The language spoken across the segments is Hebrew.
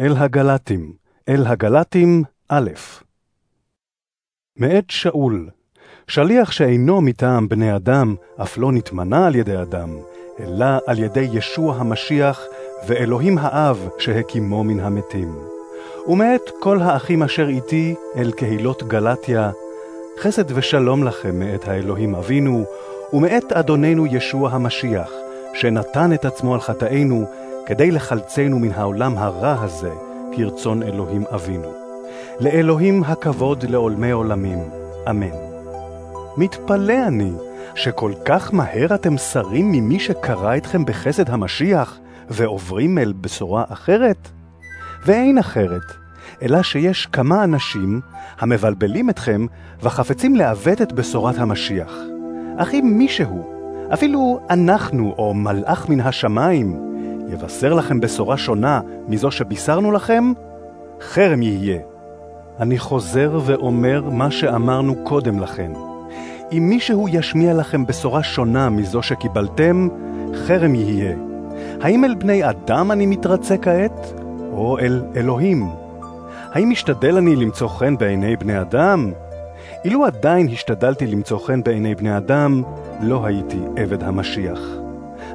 אל הגלטים, אל הגלטים, א'. מאת שאול, שליח שאינו מטעם בני אדם, אף לא נתמנה על ידי אדם, אלא על ידי ישוע המשיח ואלוהים האב שהקימו מן המתים. ומאת כל האחים אשר איתי אל קהילות גלתיה, חסד ושלום לכם מאת האלוהים אבינו, ומאת אדוננו ישוע המשיח, שנתן את עצמו על חטאינו, כדי לחלצנו מן העולם הרע הזה, כרצון אלוהים אבינו. לאלוהים הכבוד לעולמי עולמים, אמן. מתפלא אני, שכל כך מהר אתם שרים ממי שקרא אתכם בחסד המשיח, ועוברים אל בשורה אחרת? ואין אחרת, אלא שיש כמה אנשים המבלבלים אתכם וחפצים לעוות את בשורת המשיח. אך אם מישהו, אפילו אנחנו או מלאך מן השמיים, יבשר לכם בשורה שונה מזו שבישרנו לכם, חרם יהיה. אני חוזר ואומר מה שאמרנו קודם לכן. אם מישהו ישמיע לכם בשורה שונה מזו שקיבלתם, חרם יהיה. האם אל בני אדם אני מתרצה כעת, או אל אלוהים? האם משתדל אני למצוא חן בעיני בני אדם? אילו עדיין השתדלתי למצוא חן בעיני בני אדם, לא הייתי עבד המשיח.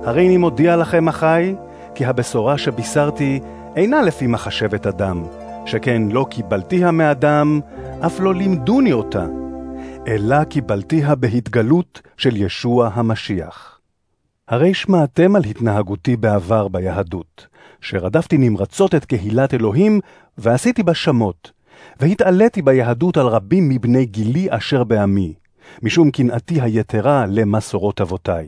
הרי אני מודיע לכם, אחי, כי הבשורה שבישרתי אינה לפי מחשבת אדם, שכן לא קיבלתיה מאדם, אף לא לימדוני אותה, אלא קיבלתיה בהתגלות של ישוע המשיח. הרי שמעתם על התנהגותי בעבר ביהדות, שרדפתי נמרצות את קהילת אלוהים, ועשיתי בה שמות, והתעליתי ביהדות על רבים מבני גילי אשר בעמי, משום קנאתי היתרה למסורות אבותיי.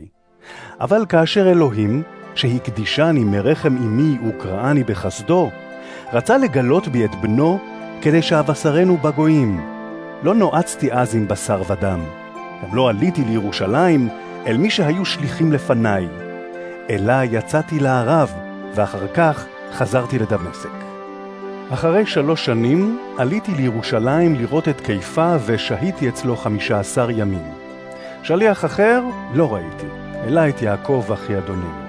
אבל כאשר אלוהים, שהקדישני מרחם אמי וקראני בחסדו, רצה לגלות בי את בנו, כדי שאבשרנו בגויים. לא נועצתי אז עם בשר ודם, גם לא עליתי לירושלים אל מי שהיו שליחים לפניי, אלא יצאתי לערב, ואחר כך חזרתי לדמשק. אחרי שלוש שנים עליתי לירושלים לראות את קיפה ושהיתי אצלו חמישה עשר ימים. שליח אחר לא ראיתי, אלא את יעקב אחי אדוננו.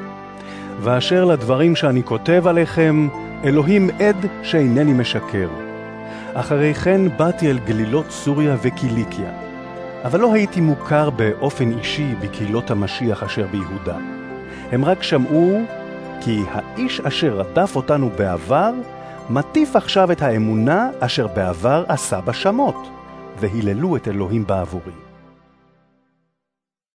ואשר לדברים שאני כותב עליכם, אלוהים עד שאינני משקר. אחרי כן באתי אל גלילות סוריה וקיליקיה, אבל לא הייתי מוכר באופן אישי בקהילות המשיח אשר ביהודה. הם רק שמעו כי האיש אשר רדף אותנו בעבר, מטיף עכשיו את האמונה אשר בעבר עשה בשמות, והיללו את אלוהים בעבורי.